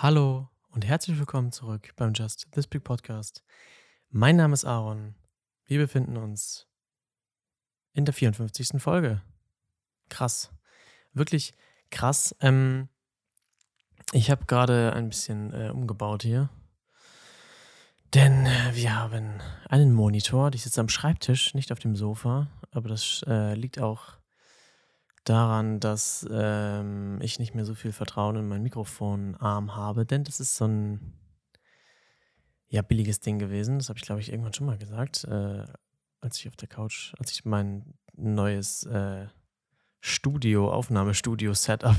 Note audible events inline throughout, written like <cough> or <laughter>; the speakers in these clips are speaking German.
Hallo und herzlich willkommen zurück beim Just This Big Podcast. Mein Name ist Aaron. Wir befinden uns in der 54. Folge. Krass. Wirklich krass. Ähm, ich habe gerade ein bisschen äh, umgebaut hier. Denn äh, wir haben einen Monitor. Ich sitze am Schreibtisch, nicht auf dem Sofa. Aber das äh, liegt auch daran, dass ähm, ich nicht mehr so viel Vertrauen in meinen Mikrofonarm habe, denn das ist so ein ja, billiges Ding gewesen. Das habe ich, glaube ich, irgendwann schon mal gesagt, äh, als ich auf der Couch, als ich mein neues äh, Studio, Aufnahmestudio-Setup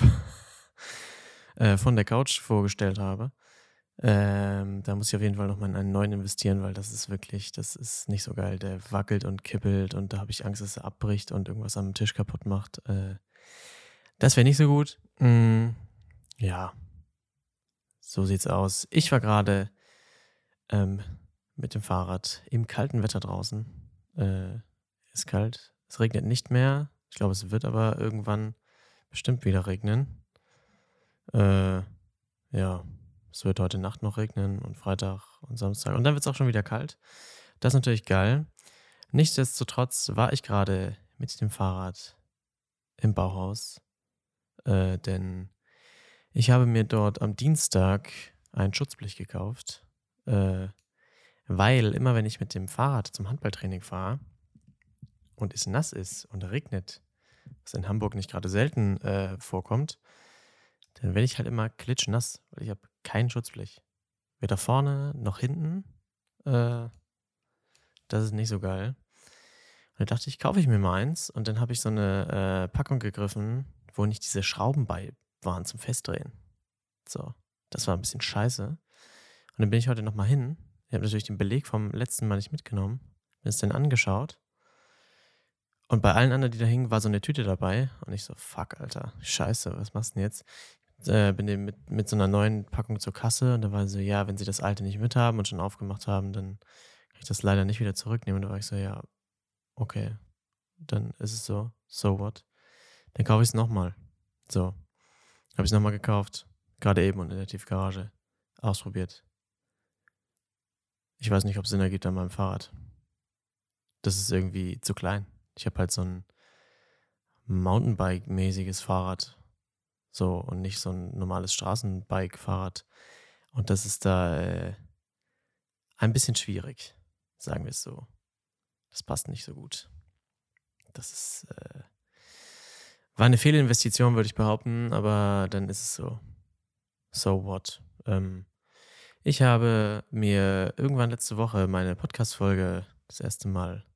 <laughs> äh, von der Couch vorgestellt habe. Ähm, da muss ich auf jeden Fall noch mal in einen neuen investieren, weil das ist wirklich, das ist nicht so geil. Der wackelt und kippelt und da habe ich Angst, dass er abbricht und irgendwas am Tisch kaputt macht. Äh, das wäre nicht so gut. Mm, ja, so sieht's aus. Ich war gerade ähm, mit dem Fahrrad im kalten Wetter draußen. Äh, ist kalt. Es regnet nicht mehr. Ich glaube, es wird aber irgendwann bestimmt wieder regnen. Äh, ja. Es wird heute Nacht noch regnen und Freitag und Samstag. Und dann wird es auch schon wieder kalt. Das ist natürlich geil. Nichtsdestotrotz war ich gerade mit dem Fahrrad im Bauhaus, äh, denn ich habe mir dort am Dienstag ein Schutzblech gekauft, äh, weil immer wenn ich mit dem Fahrrad zum Handballtraining fahre und es nass ist und regnet, was in Hamburg nicht gerade selten äh, vorkommt, dann werde ich halt immer klitschnass, weil ich habe kein Schutzblech. Weder vorne noch hinten. Äh, das ist nicht so geil. Und da dachte ich, kaufe ich mir mal eins. Und dann habe ich so eine äh, Packung gegriffen, wo nicht diese Schrauben bei waren zum Festdrehen. So, das war ein bisschen scheiße. Und dann bin ich heute nochmal hin. Ich habe natürlich den Beleg vom letzten Mal nicht mitgenommen. Bin es dann angeschaut. Und bei allen anderen, die da hingen, war so eine Tüte dabei. Und ich so, fuck, Alter, scheiße, was machst du denn jetzt? äh, bin dem mit, mit so einer neuen Packung zur Kasse und da war so, ja, wenn sie das alte nicht mit haben und schon aufgemacht haben, dann kann ich das leider nicht wieder zurücknehmen. Und da war ich so, ja, okay, dann ist es so, so what? Dann kaufe ich es nochmal. So, habe ich es nochmal gekauft, gerade eben und in der Tiefgarage ausprobiert. Ich weiß nicht, ob es Sinn ergibt an meinem Fahrrad. Das ist irgendwie zu klein. Ich habe halt so ein Mountainbike-mäßiges Fahrrad so, und nicht so ein normales Straßenbike-Fahrrad. Und das ist da äh, ein bisschen schwierig, sagen wir es so. Das passt nicht so gut. Das ist, äh, war eine Fehlinvestition, würde ich behaupten, aber dann ist es so. So what? Ähm, ich habe mir irgendwann letzte Woche meine Podcast-Folge das erste Mal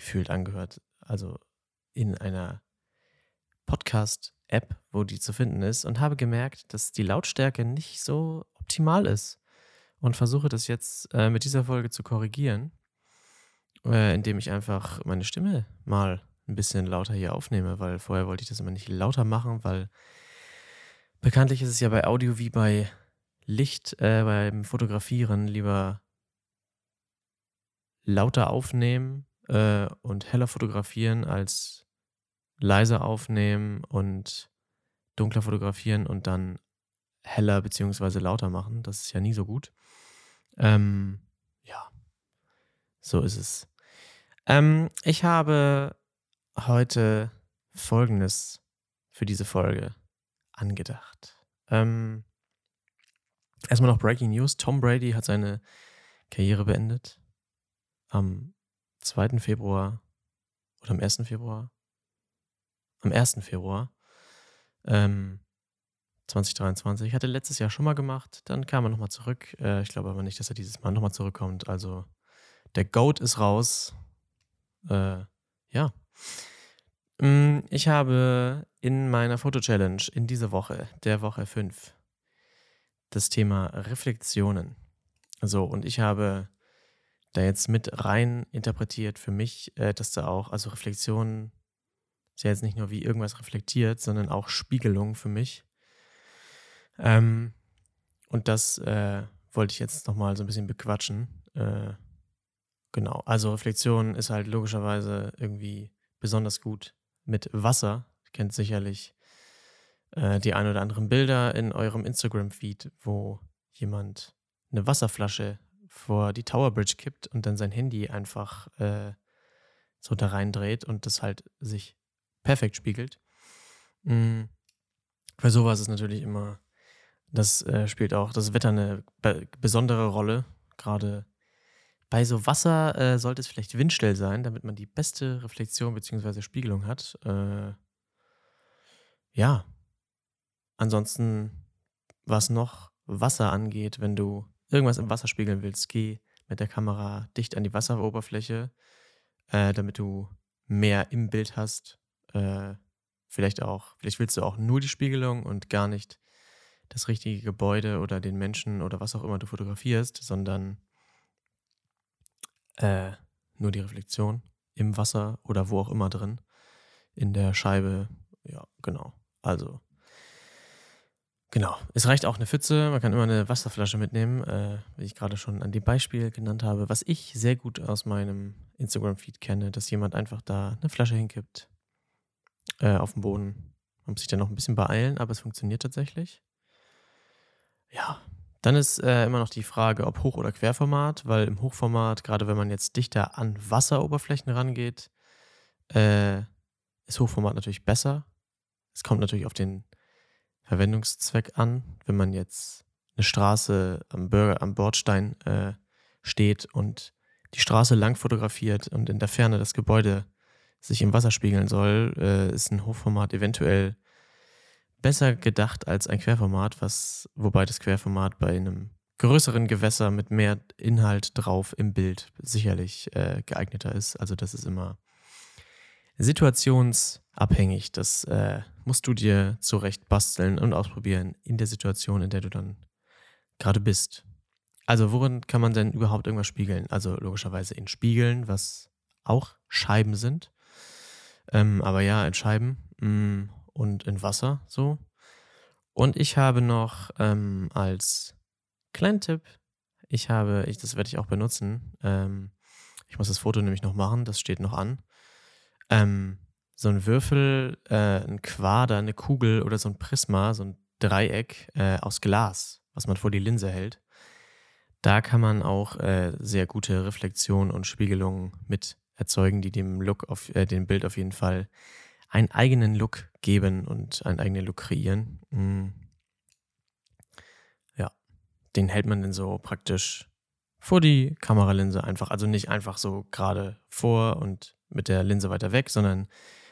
gefühlt angehört. Also in einer Podcast-App, wo die zu finden ist, und habe gemerkt, dass die Lautstärke nicht so optimal ist. Und versuche das jetzt äh, mit dieser Folge zu korrigieren, äh, indem ich einfach meine Stimme mal ein bisschen lauter hier aufnehme, weil vorher wollte ich das immer nicht lauter machen, weil bekanntlich ist es ja bei Audio wie bei Licht, äh, beim Fotografieren lieber lauter aufnehmen äh, und heller fotografieren als leiser aufnehmen und dunkler fotografieren und dann heller beziehungsweise lauter machen. Das ist ja nie so gut. Ähm, ja, so ist es. Ähm, ich habe heute Folgendes für diese Folge angedacht. Ähm, erstmal noch Breaking News. Tom Brady hat seine Karriere beendet. Am 2. Februar oder am 1. Februar am 1. Februar ähm, 2023. Ich hatte letztes Jahr schon mal gemacht, dann kam er nochmal zurück. Äh, ich glaube aber nicht, dass er dieses Mal nochmal zurückkommt. Also der Goat ist raus. Äh, ja. Mm, ich habe in meiner Foto-Challenge in dieser Woche, der Woche 5, das Thema Reflexionen. So, und ich habe da jetzt mit rein interpretiert für mich, äh, dass da auch, also Reflexionen Ist ja jetzt nicht nur wie irgendwas reflektiert, sondern auch Spiegelung für mich. Ähm, und das äh, wollte ich jetzt nochmal so ein bisschen bequatschen. Äh, genau, also Reflexion ist halt logischerweise irgendwie besonders gut mit Wasser. Ihr kennt sicherlich äh, die ein oder anderen Bilder in eurem Instagram-Feed, wo jemand eine Wasserflasche vor die Tower Bridge kippt und dann sein Handy einfach äh, so da reindreht und das halt sich perfekt spiegelt. Mhm. Bei sowas ist natürlich immer, das äh, spielt auch das Wetter eine be besondere Rolle. Gerade bei so Wasser äh, sollte es vielleicht windstill sein, damit man die beste Reflexion bzw. Spiegelung hat. Äh, ja. Ansonsten, was noch Wasser angeht, wenn du irgendwas im Wasser spiegeln willst, geh mit der Kamera dicht an die Wasseroberfläche, äh, damit du mehr im Bild hast. Äh, vielleicht auch, vielleicht willst du auch nur die Spiegelung und gar nicht das richtige Gebäude oder den Menschen oder was auch immer du fotografierst, sondern äh, nur die Reflexion im Wasser oder wo auch immer drin. In der Scheibe. Ja, genau. Also Genau. Es reicht auch eine Pfütze. Man kann immer eine Wasserflasche mitnehmen, äh, wie ich gerade schon an dem Beispiel genannt habe. Was ich sehr gut aus meinem Instagram-Feed kenne, dass jemand einfach da eine Flasche hinkippt äh, auf dem Boden. Man muss sich dann noch ein bisschen beeilen, aber es funktioniert tatsächlich. Ja. Dann ist äh, immer noch die Frage, ob Hoch- oder Querformat, weil im Hochformat, gerade wenn man jetzt dichter an Wasseroberflächen rangeht, äh, ist Hochformat natürlich besser. Es kommt natürlich auf den Verwendungszweck an. Wenn man jetzt eine Straße am, Bürger, am Bordstein äh, steht und die Straße lang fotografiert und in der Ferne das Gebäude sich im Wasser spiegeln soll, äh, ist ein Hochformat eventuell besser gedacht als ein Querformat, was, wobei das Querformat bei einem größeren Gewässer mit mehr Inhalt drauf im Bild sicherlich äh, geeigneter ist. Also das ist immer situationsabhängig. Das äh, musst du dir zurecht basteln und ausprobieren in der Situation, in der du dann gerade bist. Also worin kann man denn überhaupt irgendwas spiegeln? Also logischerweise in Spiegeln, was auch Scheiben sind. Ähm, aber ja, in Scheiben mh, mm, und in Wasser so. Und ich habe noch ähm, als kleinen Tipp, ich habe, ich, das werde ich auch benutzen. Ähm, ich muss das Foto nämlich noch machen, das steht noch an ähm, so ein Würfel, äh, ein Quader, eine Kugel oder so ein Prisma, so ein Dreieck äh, aus Glas, was man vor die Linse hält. Da kann man auch äh, sehr gute Reflexion und Spiegelungen mit erzeugen, die dem Look auf äh, dem Bild auf jeden Fall einen eigenen Look geben und einen eigenen Look kreieren. Mhm. Ja, den hält man dann so praktisch vor die Kameralinse einfach, also nicht einfach so gerade vor und mit der Linse weiter weg, sondern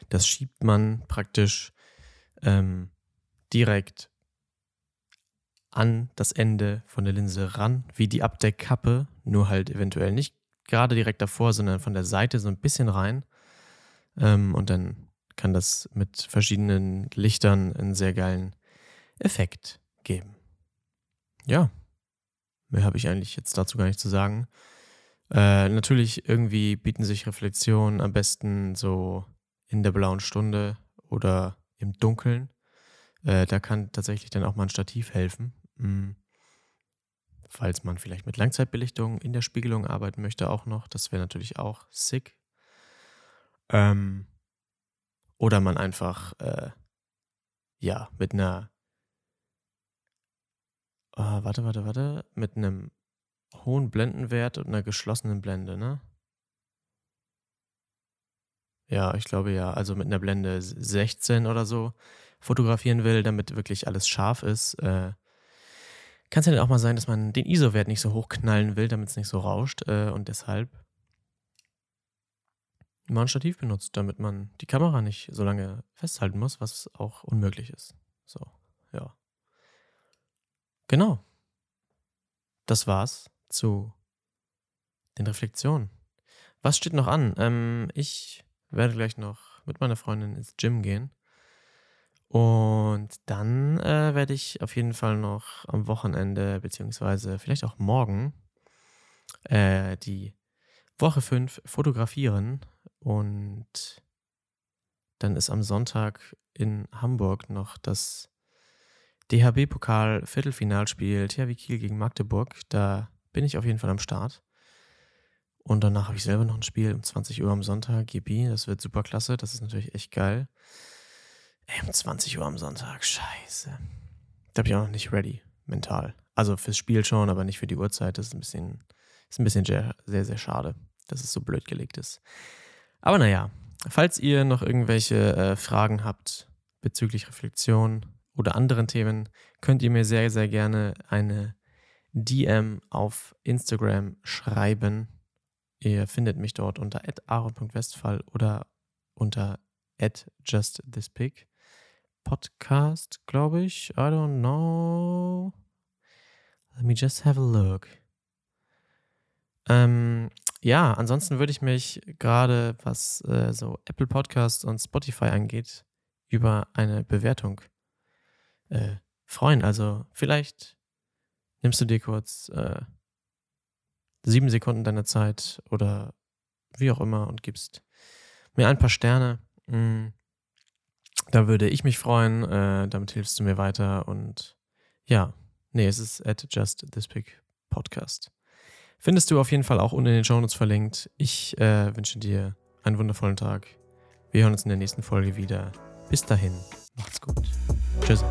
das schiebt man praktisch ähm, direkt an das Ende von der Linse ran, wie die Abdeckkappe, nur halt eventuell nicht gerade direkt davor, sondern von der Seite so ein bisschen rein. Ähm, und dann kann das mit verschiedenen Lichtern einen sehr geilen Effekt geben. Ja, mehr habe ich eigentlich jetzt dazu gar nicht zu sagen. Äh, natürlich irgendwie bieten sich Reflexionen am besten so in der blauen Stunde oder im Dunkeln. Äh, da kann tatsächlich dann auch mal ein Stativ helfen. Mhm. Falls man vielleicht mit Langzeitbelichtung in der Spiegelung arbeiten möchte, auch noch. Das wäre natürlich auch sick. Ähm, oder man einfach, äh, ja, mit einer, oh, warte, warte, warte, mit einem hohen Blendenwert und einer geschlossenen Blende, ne? Ja, ich glaube ja. Also mit einer Blende 16 oder so fotografieren will, damit wirklich alles scharf ist. Äh, Kann es ja dann auch mal sein, dass man den ISO-Wert nicht so hoch knallen will, damit es nicht so rauscht äh, und deshalb mal ein Stativ benutzt, damit man die Kamera nicht so lange festhalten muss, was auch unmöglich ist. So, ja. Genau. Das war's zu den Reflexionen. Was steht noch an? Ähm, ich werde gleich noch mit meiner Freundin ins Gym gehen. Und dann äh, werde ich auf jeden Fall noch am Wochenende, beziehungsweise vielleicht auch morgen, äh, die Woche 5 fotografieren. Und dann ist am Sonntag in Hamburg noch das DHB-Pokal-Viertelfinalspiel THW Kiel gegen Magdeburg. Da bin ich auf jeden Fall am Start. Und danach habe ich selber noch ein Spiel um 20 Uhr am Sonntag, GB. Das wird super klasse. Das ist natürlich echt geil. Ey, um 20 Uhr am Sonntag. Scheiße. Da bin ich auch noch nicht ready, mental. Also fürs Spiel schon, aber nicht für die Uhrzeit. Das ist ein bisschen, ist ein bisschen sehr, sehr, sehr schade, dass es so blöd gelegt ist. Aber naja, falls ihr noch irgendwelche äh, Fragen habt bezüglich Reflexion oder anderen Themen, könnt ihr mir sehr, sehr gerne eine DM auf Instagram schreiben. Ihr findet mich dort unter aaron.westphal oder unter justthispic. Podcast, glaube ich. I don't know. Let me just have a look. Ähm, ja, ansonsten würde ich mich gerade, was äh, so Apple Podcasts und Spotify angeht, über eine Bewertung äh, freuen. Also vielleicht nimmst du dir kurz äh, sieben Sekunden deiner Zeit oder wie auch immer und gibst mir ein paar Sterne. Mm, da würde ich mich freuen. Äh, damit hilfst du mir weiter. Und ja, nee, es ist at just this big podcast. Findest du auf jeden Fall auch unten in den Shownotes verlinkt. Ich äh, wünsche dir einen wundervollen Tag. Wir hören uns in der nächsten Folge wieder. Bis dahin, macht's gut. Tschüss.